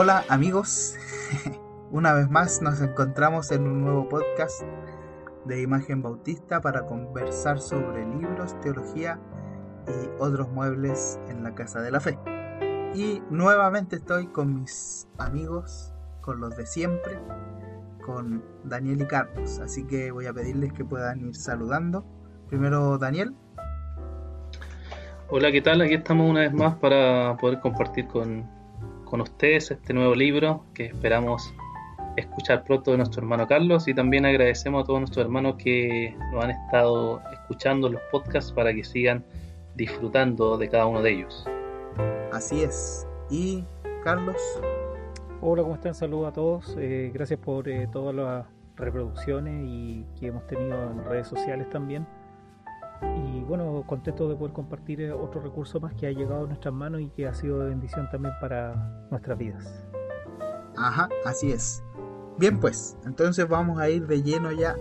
Hola amigos, una vez más nos encontramos en un nuevo podcast de Imagen Bautista para conversar sobre libros, teología y otros muebles en la Casa de la Fe. Y nuevamente estoy con mis amigos, con los de siempre, con Daniel y Carlos, así que voy a pedirles que puedan ir saludando. Primero Daniel. Hola, ¿qué tal? Aquí estamos una vez más para poder compartir con, con ustedes este nuevo libro que esperamos escuchar pronto de nuestro hermano Carlos y también agradecemos a todos nuestros hermanos que nos han estado escuchando los podcasts para que sigan disfrutando de cada uno de ellos. Así es. ¿Y Carlos? Hola, ¿cómo están? Saludos a todos. Eh, gracias por eh, todas las reproducciones y que hemos tenido en redes sociales también. Y bueno, contento de poder compartir eh, otro recurso más que ha llegado a nuestras manos y que ha sido de bendición también para nuestras vidas. Ajá, así es. Bien pues, entonces vamos a ir de lleno ya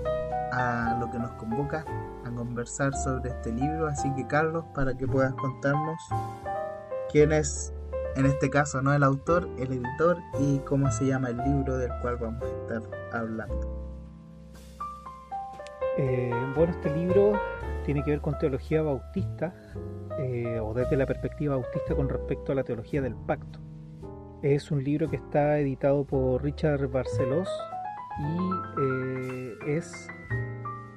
a lo que nos convoca a conversar sobre este libro. Así que Carlos, para que puedas contarnos quién es, en este caso, no el autor, el editor y cómo se llama el libro del cual vamos a estar hablando. Eh, bueno, este libro tiene que ver con teología bautista eh, o desde la perspectiva bautista con respecto a la teología del pacto. Es un libro que está editado por Richard Barcelos y eh, es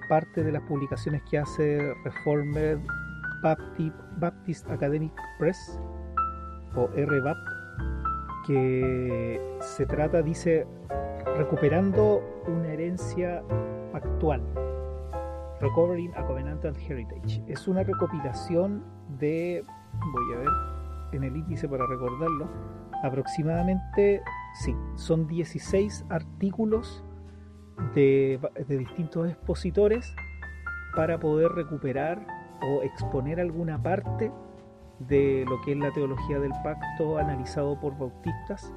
parte de las publicaciones que hace Reformed Baptist, Academic Press o RBAP que se trata, dice, recuperando una herencia pactual Recovering a Covenantal Heritage. Es una recopilación de, voy a ver en el índice para recordarlo, aproximadamente, sí, son 16 artículos de, de distintos expositores para poder recuperar o exponer alguna parte de lo que es la teología del pacto analizado por bautistas,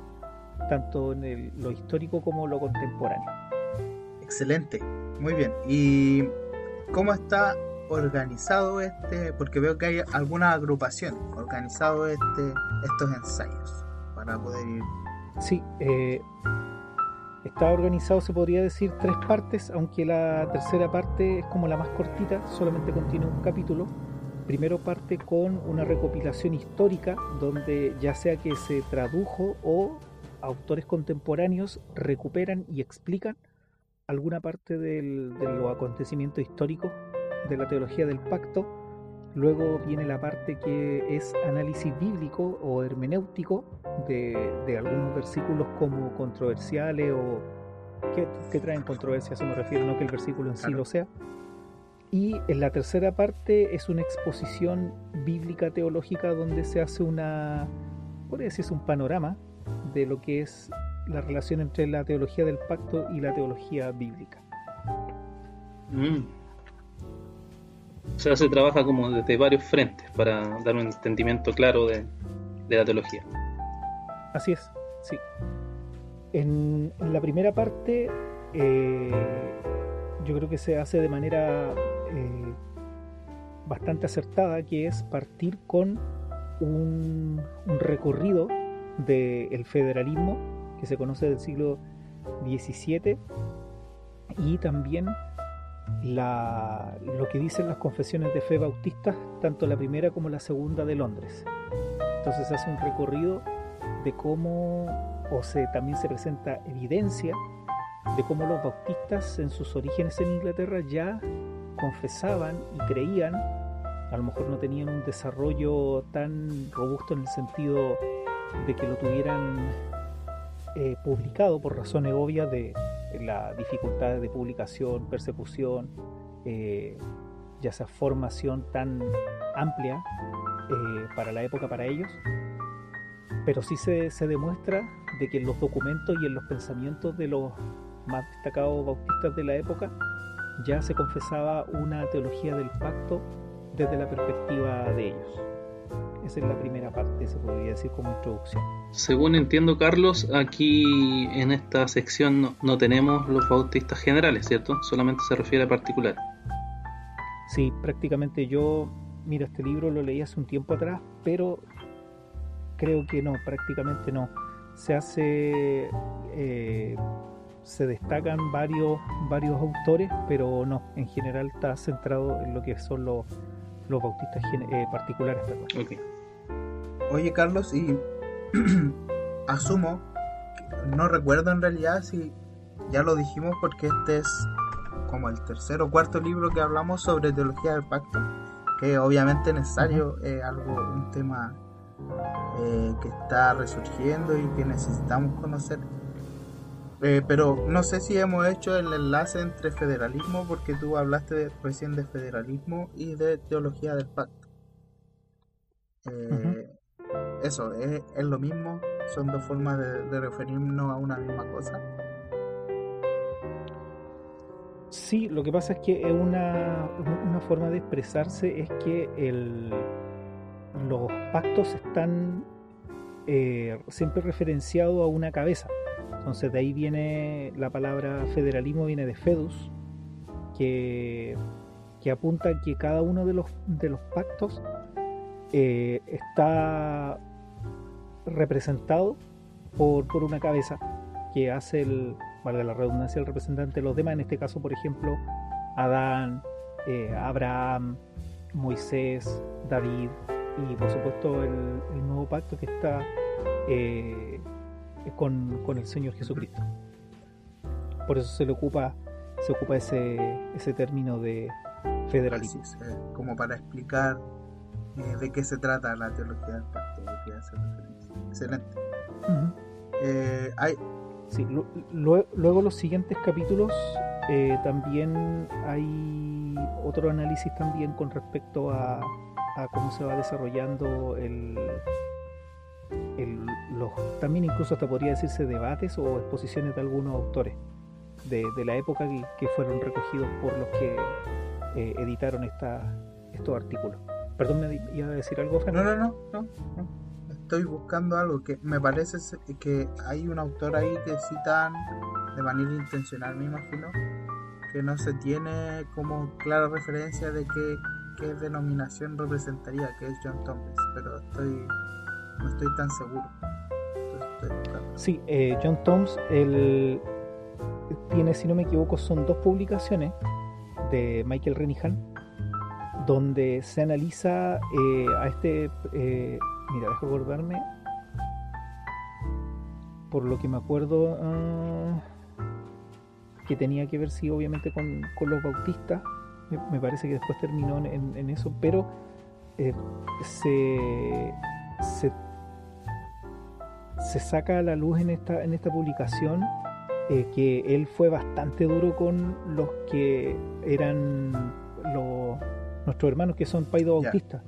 tanto en el, lo histórico como lo contemporáneo. Excelente, muy bien. Y cómo está organizado este, porque veo que hay alguna agrupación organizado este, estos ensayos para poder ir. Sí, eh, está organizado, se podría decir, tres partes, aunque la tercera parte es como la más cortita, solamente contiene un capítulo. Primero parte con una recopilación histórica, donde ya sea que se tradujo o autores contemporáneos recuperan y explican alguna parte de los acontecimientos históricos de la teología del pacto. Luego viene la parte que es análisis bíblico o hermenéutico de, algunos versículos como controversiales o que, traen controversia, se me refiero, no que el versículo en sí lo sea. Y en la tercera parte es una exposición bíblica teológica donde se hace una, podría decirse un panorama de lo que es la relación entre la teología del pacto y la teología bíblica. Mm. O sea, se trabaja como desde varios frentes para dar un entendimiento claro de, la teología. Así es, sí. En, la primera parte, eh, yo creo que se hace de manera eh, bastante acertada, que es partir con un, un recorrido del federalismo que se conoce del siglo XVII y también la, lo que dicen las confesiones de fe bautistas, tanto la primera como la segunda de Londres. Entonces hace un recorrido de cómo, o se, también se presenta evidencia de cómo los bautistas en sus orígenes en Inglaterra ya confesaban y creían, a lo mejor no tenían un desarrollo tan robusto en el sentido de que lo tuvieran eh, publicado por razones obvias de la dificultad de publicación, persecución, eh, ya sea formación tan amplia eh, para la época para ellos, pero sí se, se, demuestra de que en los documentos y en los pensamientos de los más destacados bautistas de la época ya se confesaba una teología del pacto desde la perspectiva de ellos. Esa es la primera parte, se podría decir como introducción. Según entiendo, Carlos, aquí en esta sección no, tenemos los bautistas generales, ¿cierto? Solamente se refiere a particular. Sí, prácticamente yo, mira, este libro lo leí hace un tiempo atrás, pero creo que no, prácticamente no. se hace eh, se destacan varios varios autores pero no en general está centrado en lo que son los los bautistas eh, particulares oye Carlos y asumo no recuerdo en realidad si ya lo dijimos porque este es como el tercer o cuarto libro que hablamos sobre teología del pacto que obviamente es necesario es algo un tema eh, que está resurgiendo y que necesitamos conocer. Eh, pero no sé si hemos hecho el enlace entre federalismo, porque tú hablaste recién de federalismo y de teología del pacto. Eh, eso, ¿es, lo mismo? ¿Son dos formas de, referirnos a una misma cosa? Sí, lo que pasa es que es una, una forma de expresarse es que el, los pactos están eh, siempre referenciados a una cabeza. Entonces de ahí viene la palabra federalismo, viene de fedus, que, que apunta a que cada uno de los, de los pactos eh, está representado por, por, una cabeza que hace el, valga la redundancia, el representante de los demás, en este caso, por ejemplo, Adán, eh, Abraham, Moisés, David, y por supuesto el, nuevo pacto que está eh, con, el Señor Jesucristo. Por eso se le ocupa, se ocupa ese, ese término de federalismo. Eh, como para explicar de qué se trata la teología del pacto, Excelente. hay... Sí, luego los siguientes capítulos también hay otro análisis también con respecto a a cómo se va desarrollando el, los, también incluso hasta podría decirse debates o exposiciones de algunos autores de, la época que, fueron recogidos por los que eh, editaron esta, estos artículos. Perdón, ¿me iba a decir algo, No, no, no, no, Estoy buscando algo que me parece que hay un autor ahí que citan de manera intencional, me imagino, que no se tiene como clara referencia de que qué denominación representaría, que es John Thomas, pero estoy no estoy tan seguro. sí, eh, John Thomas él tiene, si no me equivoco, son dos publicaciones de Michael Renihan, donde se analiza eh, a este, eh, mira, dejo acordarme, por lo que me acuerdo, ah, que tenía que ver, sí, obviamente con, con los bautistas, me, parece que después terminó en, eso, pero eh, se, se, saca a la luz en esta, en esta publicación eh, que él fue bastante duro con los que eran los, nuestros hermanos que son paido bautistas.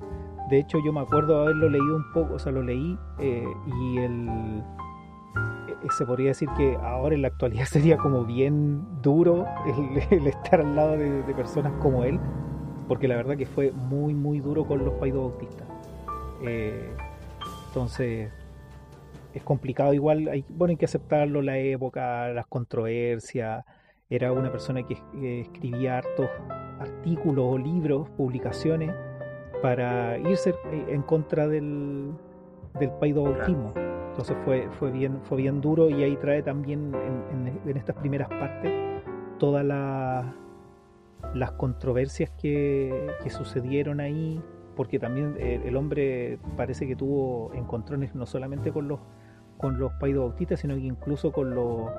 De hecho, yo me acuerdo haberlo leído un poco, o sea, lo leí eh, y el eh, se podría decir que ahora en la actualidad sería como bien duro el, estar al lado de, personas como él, porque la verdad que fue muy, muy duro con los paidos bautistas. Eh, entonces, es complicado igual, hay, bueno, hay que aceptarlo, la época, las controversias. Era una persona que, escribía hartos artículos o libros, publicaciones, para irse en contra del, del paidobautismo. Entonces fue, fue, bien, fue bien duro y ahí trae también en, estas primeras partes todas las controversias que, sucedieron ahí, porque también el, hombre parece que tuvo encontrones no solamente con los con los bautistas, sino que incluso con los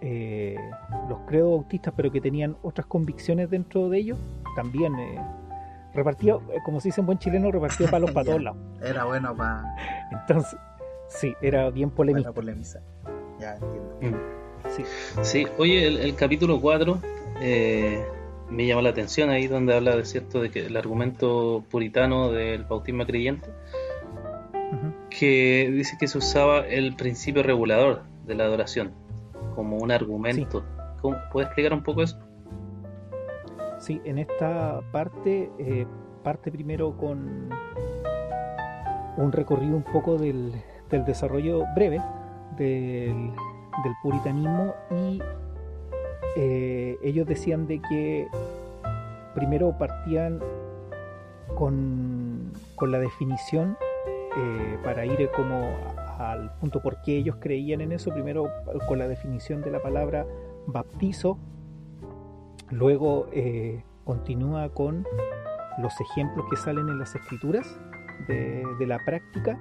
eh, los credos bautistas, pero que tenían otras convicciones dentro de ellos, también eh, repartido, eh, como se dice en buen chileno, repartido palos para todos lados. Era bueno para... Entonces, Sí, era bien polémico. Ya entiendo. Mm. Sí. sí, oye, el, capítulo 4 eh, me llama la atención ahí donde habla de cierto de que el argumento puritano del bautismo creyente, que dice que se usaba el principio regulador de la adoración como un argumento. ¿Cómo, ¿Puedes explicar un poco eso? Sí, en esta parte eh, parte primero con un recorrido un poco del, del desarrollo breve del, puritanismo y eh, ellos decían de que primero partían con, la definición eh, para ir como al punto por qué ellos creían en eso, primero con la definición de la palabra baptizo, luego eh, continúa con los ejemplos que salen en las escrituras de, la práctica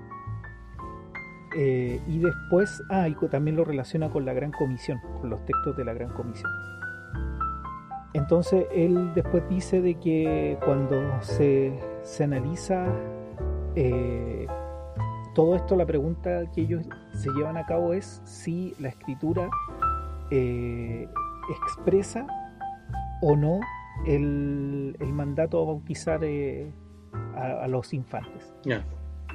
eh, y después, ah, y también lo relaciona con la Gran Comisión, con los textos de la Gran Comisión. Entonces él después dice de que cuando se, analiza eh, todo esto, la pregunta que ellos se llevan a cabo es si la escritura expresa o no el, mandato a bautizar eh, a, los infantes.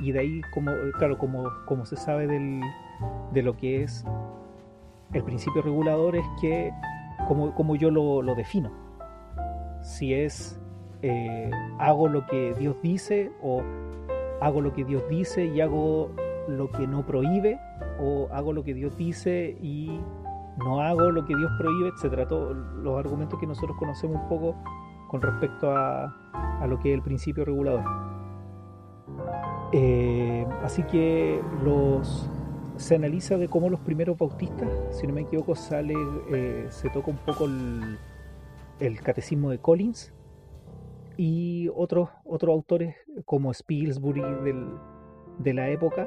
Y de ahí, como, claro, como, como se sabe del, de lo que es el principio regulador, es que como, como yo lo, lo, defino. Si es eh, hago lo que Dios dice o hago lo que Dios dice y hago lo que no prohíbe o hago lo que Dios dice y no hago lo que Dios prohíbe, etcétera. Todos los argumentos que nosotros conocemos un poco con respecto a, a lo que es el principio regulador. Eh, así que los se analiza de cómo los primeros bautistas, si no me equivoco, sale, eh, se toca un poco el, el catecismo de Collins y otros, otros autores como Spilsbury del, de la época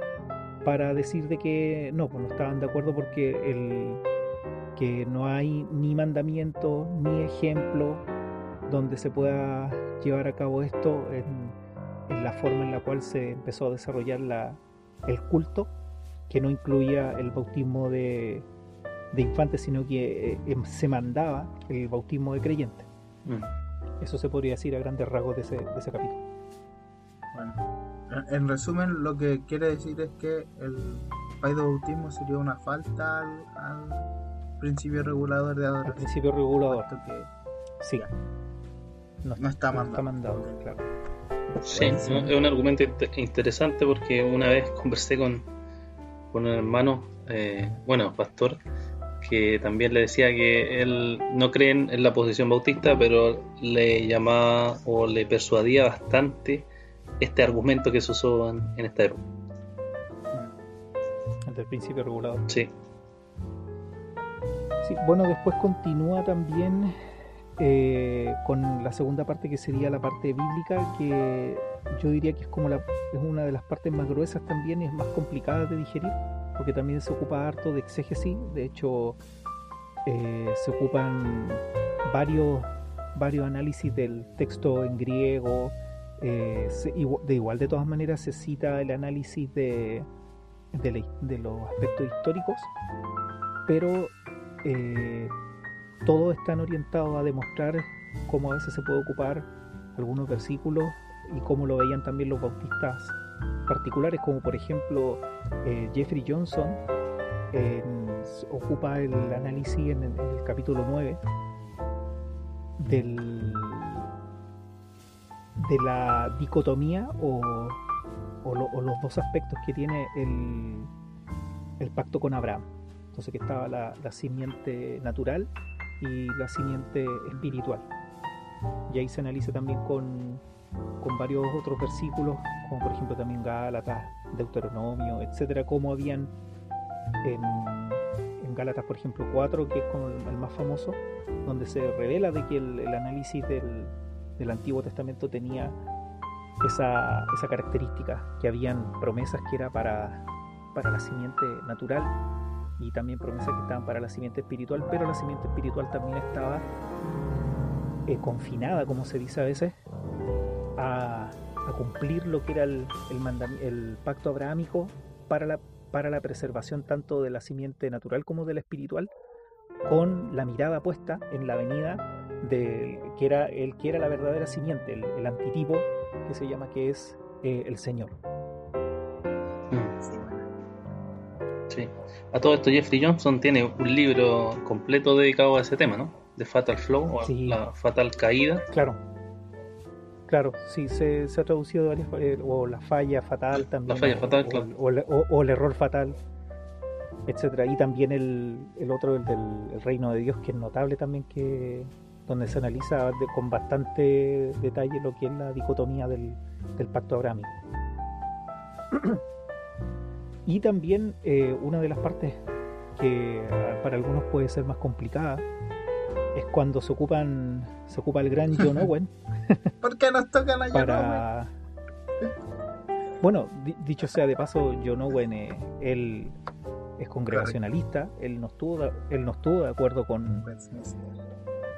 para decir de que no, pues no estaban de acuerdo porque el, que no hay ni mandamiento ni ejemplo donde se pueda llevar a cabo esto en, la forma en la cual se empezó a desarrollar la, el culto, que no incluía el bautismo de, de infantes, sino que eh, em, se mandaba el bautismo de creyentes. Mm. Eso se podría decir a grandes rasgos de ese, de ese capítulo. Bueno, en resumen, lo que quiere decir es que el paido bautismo sería una falta al, principio regulador de adoración. Al principio regulador. Que, sí. No, está mandado. está mandado, claro. Sí, es un argumento interesante porque una vez conversé con, con un hermano, eh, bueno, pastor, que también le decía que él no cree en la posición bautista, pero le llamaba o le persuadía bastante este argumento que se usó en, esta época. El principio regulador. Sí. Bueno, después continúa también eh, con la segunda parte que sería la parte bíblica, que yo diría que es como la, es una de las partes más gruesas también y es más complicada de digerir porque también se ocupa harto de exégesis, de hecho eh, se ocupan varios, varios análisis del texto en griego, eh, de igual de todas maneras se cita el análisis de, de, los aspectos históricos, pero eh, todos están orientados a demostrar cómo a veces se puede ocupar algunos versículos y cómo lo veían también los bautistas particulares, como por ejemplo eh, Jeffrey Johnson ocupa el análisis en, el capítulo 9 del, de la dicotomía o, los dos aspectos que tiene el, el, pacto con Abraham. Entonces que estaba la, la simiente natural y la simiente espiritual. Y ahí se analiza también con, con varios otros versículos, como por ejemplo también Gálatas, Deuteronomio, etcétera, como habían en, en Gálatas, por ejemplo, 4, que es como el, más famoso, donde se revela de que el, análisis del, del, Antiguo Testamento tenía esa, esa característica, que habían promesas que era para, para la simiente natural y también promesas que estaban para la simiente espiritual, pero la simiente espiritual también estaba eh, confinada, como se dice a veces, a, cumplir lo que era el, pacto abrahámico para la, para la preservación tanto de la simiente natural como de la espiritual, con la mirada puesta en la venida de que era el que era la verdadera simiente, el, antitipo que se llama que es eh, el Señor. Mm. Sí. A todo esto Jeffrey Johnson tiene un libro completo dedicado a ese tema, ¿no? De Fatal Flow o la Fatal Caída. Claro. Claro, sí, se, ha traducido varias, eh, o la falla fatal también. La falla fatal, claro. O, el error fatal, etcétera. Y también el, el otro, el del reino de Dios, que es notable también, que donde se analiza con bastante detalle lo que es la dicotomía del, del pacto abrámico. Y también eh, una de las partes que ah, para algunos puede ser más complicada es cuando se ocupan se ocupa el gran John Owen. ¿Por qué nos tocan a John para... Owen? Bueno, dicho sea de paso, John Owen, eh, él es congregacionalista, él no estuvo, de, él no estuvo de acuerdo con,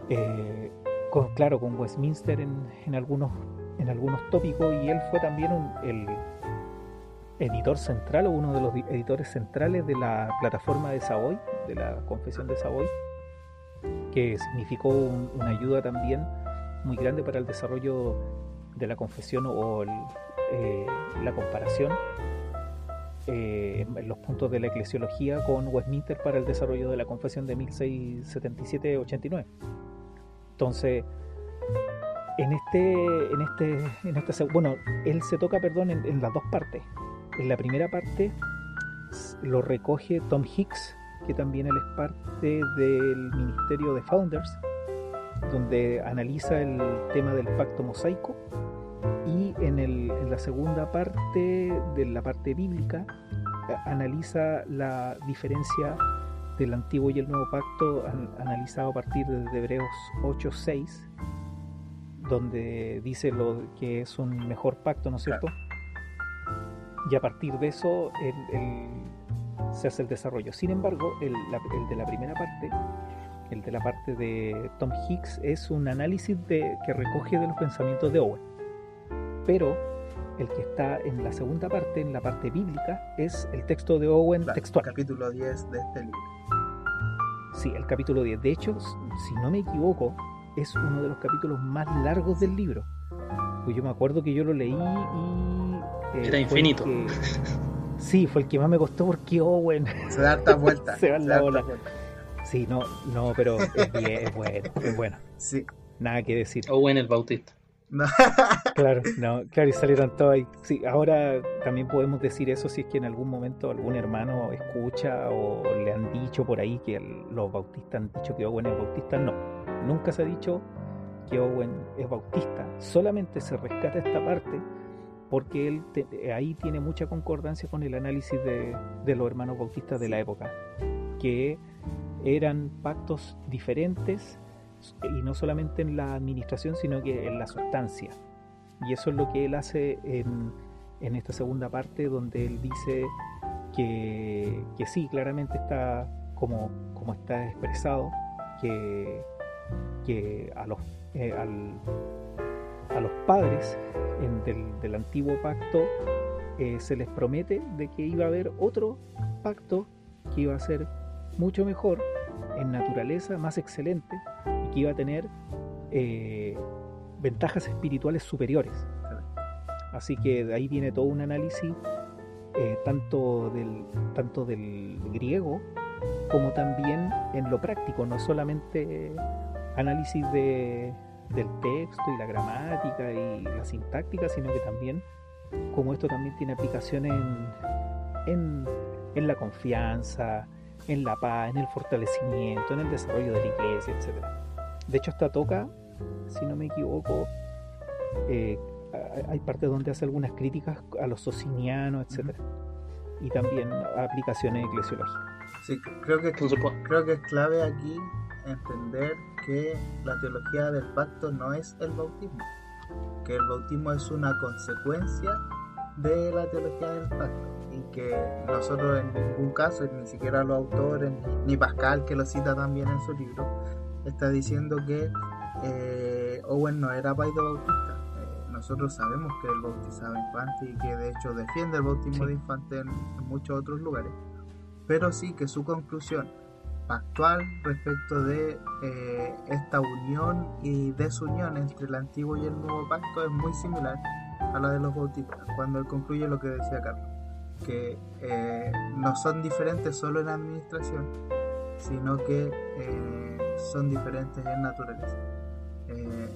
eh, con claro, con Westminster en, en, algunos en algunos tópicos y él fue también un, el editor central o uno de los editores centrales de la plataforma de Savoy, de la Confesión de Savoy, que significó un, una ayuda también muy grande para el desarrollo de la confesión o el, eh, la comparación eh, en los puntos de la eclesiología con Westminster para el desarrollo de la confesión de 1677-89. Entonces, en este, en este, en este, bueno, él se toca, perdón, en, en las dos partes. En la primera parte lo recoge Tom Hicks, que también él es parte del Ministerio de Founders, donde analiza el tema del pacto mosaico y en, el, en, la segunda parte de la parte bíblica analiza la diferencia del antiguo y el nuevo pacto an, analizado a partir de Hebreos 8.6 donde dice lo que es un mejor pacto, ¿no es cierto? Y a partir de eso el, el, se hace el desarrollo. Sin embargo, el, la, el, de la primera parte, el de la parte de Tom Hicks, es un análisis de, que recoge de los pensamientos de Owen pero el que está en la segunda parte, en la parte bíblica, es el texto de Owen claro, textual. El capítulo 10 de este libro. Sí, el capítulo 10. De hecho, si no me equivoco, es uno de los capítulos más largos del libro. Pues yo me acuerdo que yo lo leí y... Eh, Era infinito. Que, sí, fue el que más me costó porque Owen... Se da harta vuelta. se va en la ola. Sí, no, no, pero es bien, es bueno, es bueno. Sí. Nada que decir. Owen el Bautista. No. claro, no, claro, y salieron todos ahí. Sí, ahora también podemos decir eso si es que en algún momento algún hermano escucha o le han dicho por ahí que el, los bautistas han dicho que Owen es bautista. No, nunca se ha dicho que Owen es bautista. Solamente se rescata esta parte porque él te, ahí tiene mucha concordancia con el análisis de, de los hermanos bautistas de la época, que eran pactos diferentes y no solamente en la administración, sino que en la sustancia. Y eso es lo que él hace en, en esta segunda parte, donde él dice que, que sí, claramente está como, como está expresado, que, que a, los, eh, al, a los padres del, del, antiguo pacto eh, se les promete de que iba a haber otro pacto que iba a ser mucho mejor en naturaleza, más excelente, que iba a tener eh, ventajas espirituales superiores. Así que de ahí viene todo un análisis eh, tanto, del, tanto del griego como también en lo práctico, no solamente análisis de, del texto y la gramática y la sintáctica, sino que también como esto también tiene aplicaciones en, en, en la confianza, en la paz, en el fortalecimiento, en el desarrollo de la iglesia, etcétera. De hecho, esta toca, si no me equivoco, eh, hay partes donde hace algunas críticas a los socinianos, etc. Y también aplicaciones eclesiológicas. Sí, creo que, creo que es clave aquí entender que la teología del pacto no es el bautismo, que el bautismo es una consecuencia de la teología del pacto y que nosotros en ningún caso, ni siquiera los autores, ni Pascal que lo cita también en su libro, está diciendo que eh, Owen no era paido bautista. Eh, nosotros sabemos que él bautizaba infantes y que de hecho defiende el bautismo sí. de infantes en, en, muchos otros lugares. Pero sí que su conclusión actual respecto de eh, esta unión y desunión entre el antiguo y el nuevo pacto es muy similar a la de los bautistas, cuando él concluye lo que decía Carlos, que eh, no son diferentes solo en administración, sino que eh, son diferentes en naturaleza. Eh,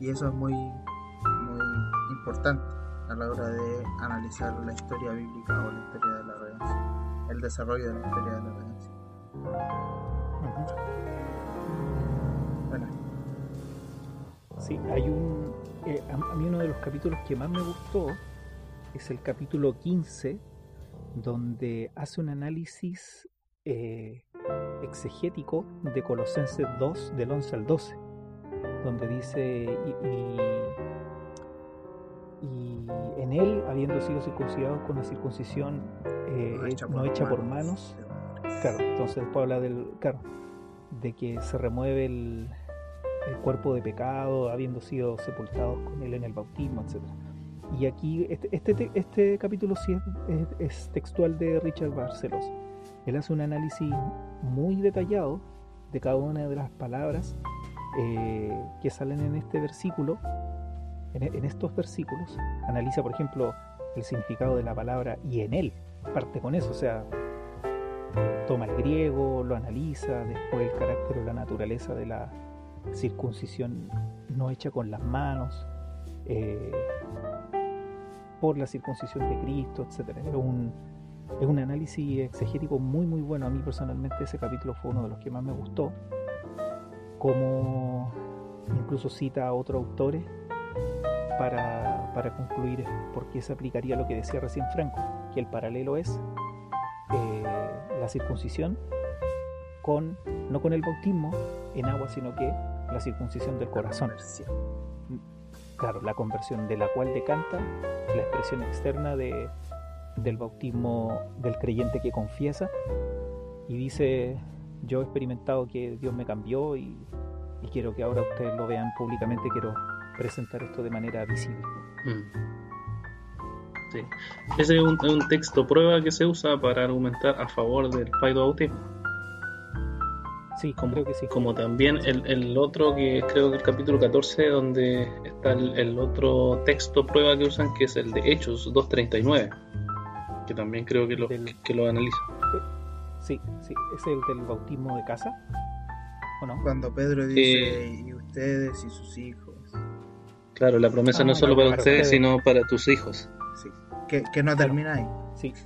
y eso es muy, muy importante a la hora de analizar la historia bíblica o la historia de la redención, el desarrollo de la historia de la redención. Bueno. Sí, hay un. Eh, a, mí uno de los capítulos que más me gustó es el capítulo 15, donde hace un análisis eh, exegético de Colosenses 2 del 11 al 12, donde dice, y, en él, habiendo sido circuncidados con la circuncisión eh, no, hecha por, manos, claro, entonces después habla del, claro, de que se remueve el, cuerpo de pecado, habiendo sido sepultados con él en el bautismo, etc. Y aquí, este, este, este capítulo sí es, textual de Richard Barcelos. Él hace un análisis muy detallado de cada una de las palabras eh, que salen en este versículo, en, estos versículos. Analiza, por ejemplo, el significado de la palabra y en él, parte con eso, o sea, toma el griego, lo analiza, después el carácter o la naturaleza de la circuncisión no hecha con las manos, eh, por la circuncisión de Cristo, etc. Es un, es un análisis exegético muy muy bueno. A mí personalmente ese capítulo fue uno de los que más me gustó. Como incluso cita a otros autores para, para concluir por qué se aplicaría lo que decía recién Franco, que el paralelo es eh, la circuncisión con, no con el bautismo en agua, sino que la circuncisión del corazón. Claro, la conversión de la cual decanta la expresión externa de, del bautismo del creyente que confiesa y dice, yo he experimentado que Dios me cambió y, quiero que ahora ustedes lo vean públicamente, quiero presentar esto de manera visible. Mm. Sí. Ese es un, un, texto prueba que se usa para argumentar a favor del paido bautismo. Sí, como, creo que sí. Como también el, el, otro que creo que el capítulo 14, donde está el, otro texto prueba que usan, que es el de Hechos 2.39, que también creo que lo, que, lo analiza. Sí, sí, es el del bautismo de casa, ¿o no? Cuando Pedro dice, eh, y ustedes y sus hijos. Claro, la promesa no es ah, solo para, ustedes, sino para tus hijos. Que no termina ahí. Sí.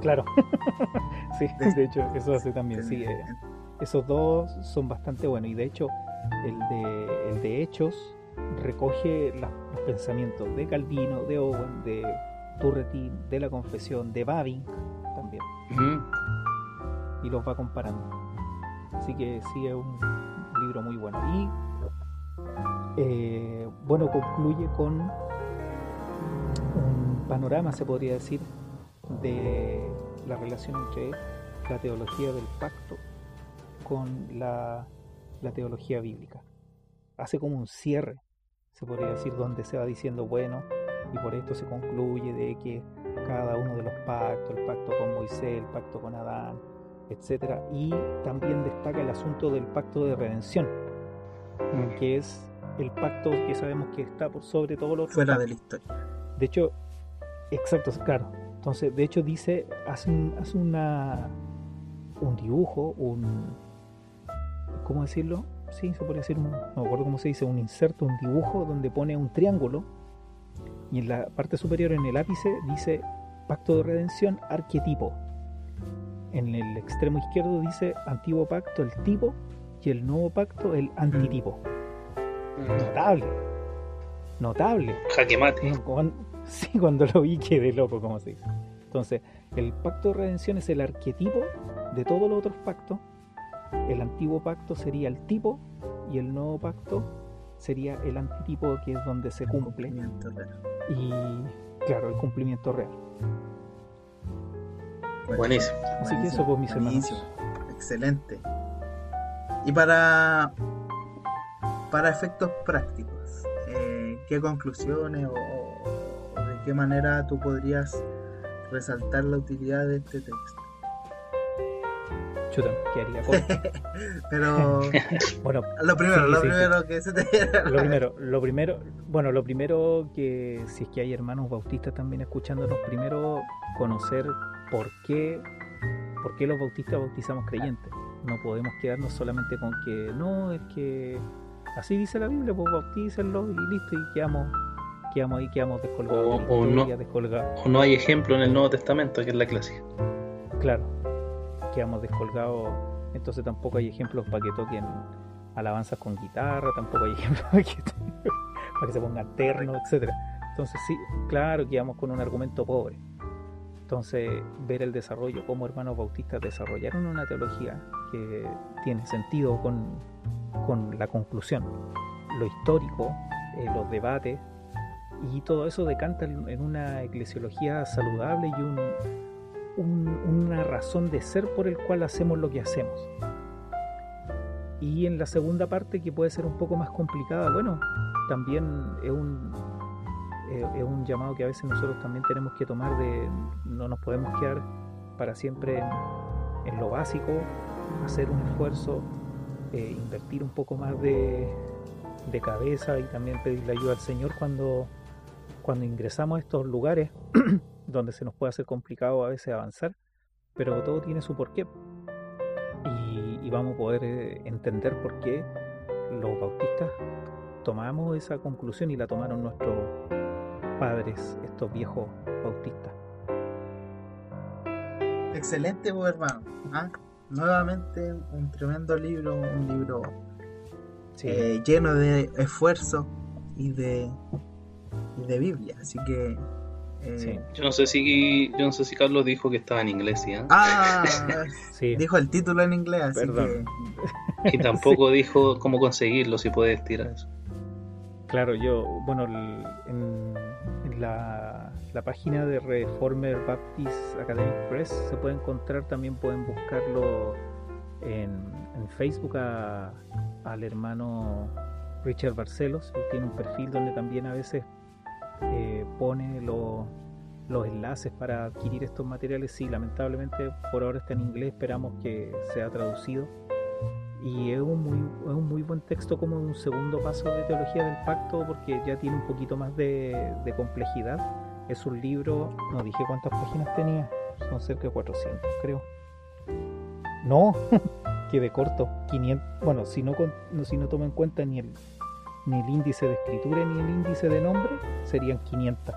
Claro, sí, de hecho, eso hace también, sí. Eh, esos dos son bastante buenos y de hecho, el de, el de Hechos recoge los pensamientos de Calvino, de Owen, de Turretin, de la Confesión, de Babin también. Y los va comparando. Así que sí, es un libro muy bueno. Y eh, bueno, concluye con un panorama, se podría decir, de la relación entre la teología del pacto con la, teología bíblica. Hace como un cierre, se podría decir, donde se va diciendo, bueno, y por esto se concluye de que cada uno de los pactos, el pacto con Moisés, el pacto con Adán, etc. Y también destaca el asunto del pacto de redención, mm. que es el pacto que sabemos que está por sobre todo lo. Fuera de la historia. De hecho, exacto, claro, entonces, de hecho dice, hace, un, hace una, un dibujo, un... ¿Cómo decirlo? Sí, se podría decir, un, no me acuerdo cómo se dice, un inserto, un dibujo donde pone un triángulo y en la parte superior, en el ápice, dice pacto de redención, arquetipo. En el extremo izquierdo dice antiguo pacto, el tipo, y el nuevo pacto, el antitipo. Notable. Notable. Jaque mate. Sí, cuando lo vi quedé loco, como se dice. Entonces, el pacto de redención es el arquetipo de todos los otros pactos. El antiguo pacto sería el tipo y el nuevo pacto sería el antitipo que es donde se cumple. Y claro, el cumplimiento real. Buenísimo. Así que eso pues mis hermanos. Excelente. Y para para efectos prácticos, eh, ¿qué conclusiones o, qué manera tú podrías resaltar la utilidad de este texto? Chuta, ¿qué haría? Pero bueno, lo primero, lo primero que se te Lo primero, lo primero, bueno, lo primero que si es que hay hermanos bautistas también escuchándonos, primero conocer por qué por qué los bautistas bautizamos creyentes. No podemos quedarnos solamente con que no, es que así dice la Biblia, pues bautícenlo y listo y quedamos quedamos ahí, quedamos descolgados. O, no, o no hay ejemplo en el Nuevo Testamento, que es la clásica. Claro, quedamos descolgados, entonces tampoco hay ejemplos para que toquen alabanzas con guitarra, tampoco hay ejemplos para que, para que se pongan terno, etcétera Entonces sí, claro, quedamos con un argumento pobre. Entonces, ver el desarrollo, cómo hermanos bautistas desarrollaron una teología que tiene sentido con, con la conclusión, lo histórico, eh, los debates, y todo eso decanta en una eclesiología saludable y un, una razón de ser por el cual hacemos lo que hacemos. Y en la segunda parte, que puede ser un poco más complicada, bueno, también es un, es un llamado que a veces nosotros también tenemos que tomar de no nos podemos quedar para siempre en, lo básico, hacer un esfuerzo, eh, invertir un poco más de, cabeza y también pedirle ayuda al Señor cuando, cuando ingresamos a estos lugares donde se nos puede hacer complicado a veces avanzar, pero todo tiene su porqué. Y, vamos a poder eh, entender por qué los bautistas tomamos esa conclusión y la tomaron nuestros padres, estos viejos bautistas. Excelente, hermano. ¿ah? Nuevamente un tremendo libro, un libro eh, lleno de esfuerzo y de, y de Biblia. Así que eh, yo no sé si yo no sé si Carlos dijo que estaba en inglés, ¿sí? Ah, dijo el título en inglés, así Perdón. Y tampoco dijo cómo conseguirlo, si puedes tirar eso. Claro, yo, bueno, en, la, página de Reformer Baptist Academic Press se puede encontrar, también pueden buscarlo en, Facebook al hermano Richard Barcelos, tiene un perfil donde también a veces eh, pone los enlaces para adquirir estos materiales. Sí, lamentablemente por ahora está en inglés, esperamos que sea traducido y es un, muy, es un muy buen texto como un segundo paso de teología del pacto porque ya tiene un poquito más de, complejidad. Es un libro, no dije cuántas páginas tenía, son cerca de 400 creo. No, quedé corto, 500, bueno, si no, si no tomo en cuenta ni el, ni el índice de escritura ni el índice de nombre, serían 500.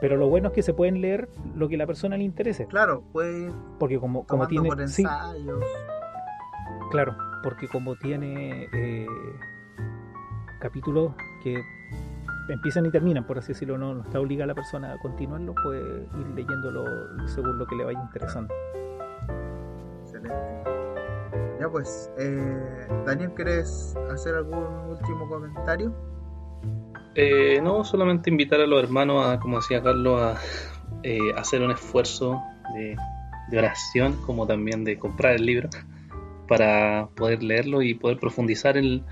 Pero lo bueno es que se pueden leer lo que la persona le interese. Claro, puede. Porque como, como tiene. claro, porque como tiene eh, capítulos que empiezan y terminan, por así decirlo, no, no está obligada la persona a continuarlo, puede ir leyéndolo según lo que le vaya interesando. Excelente. Ya pues, eh, Daniel, ¿quieres hacer algún último comentario? Eh, no, solamente invitar a los hermanos a, como decía Carlos, a eh, hacer un esfuerzo de, oración, como también de comprar el libro, para poder leerlo y poder profundizar en,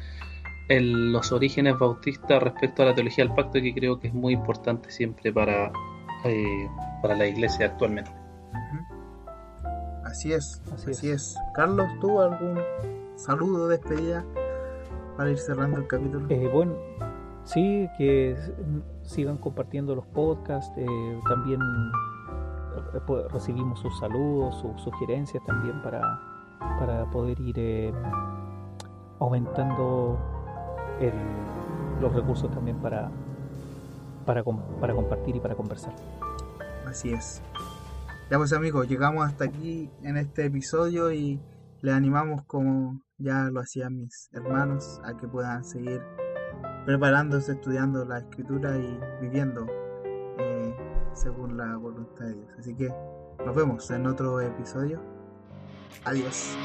los orígenes bautistas respecto a la teología del pacto, que creo que es muy importante siempre para, eh, para la iglesia actualmente. Así es, así, es. Carlos, ¿tú algún saludo, despedida para ir cerrando el capítulo? bueno, Sí, que sigan compartiendo los podcasts. Eh, también eh, recibimos sus saludos, sus sugerencias también para, para poder ir eh, los recursos también para, para, para compartir y para conversar. Así es. Ya pues amigos, llegamos hasta aquí en este episodio y les animamos como ya lo hacían mis hermanos a que puedan seguir preparándose, estudiando la escritura y viviendo eh, según la voluntad de Dios. Así que nos vemos en otro episodio. Adiós.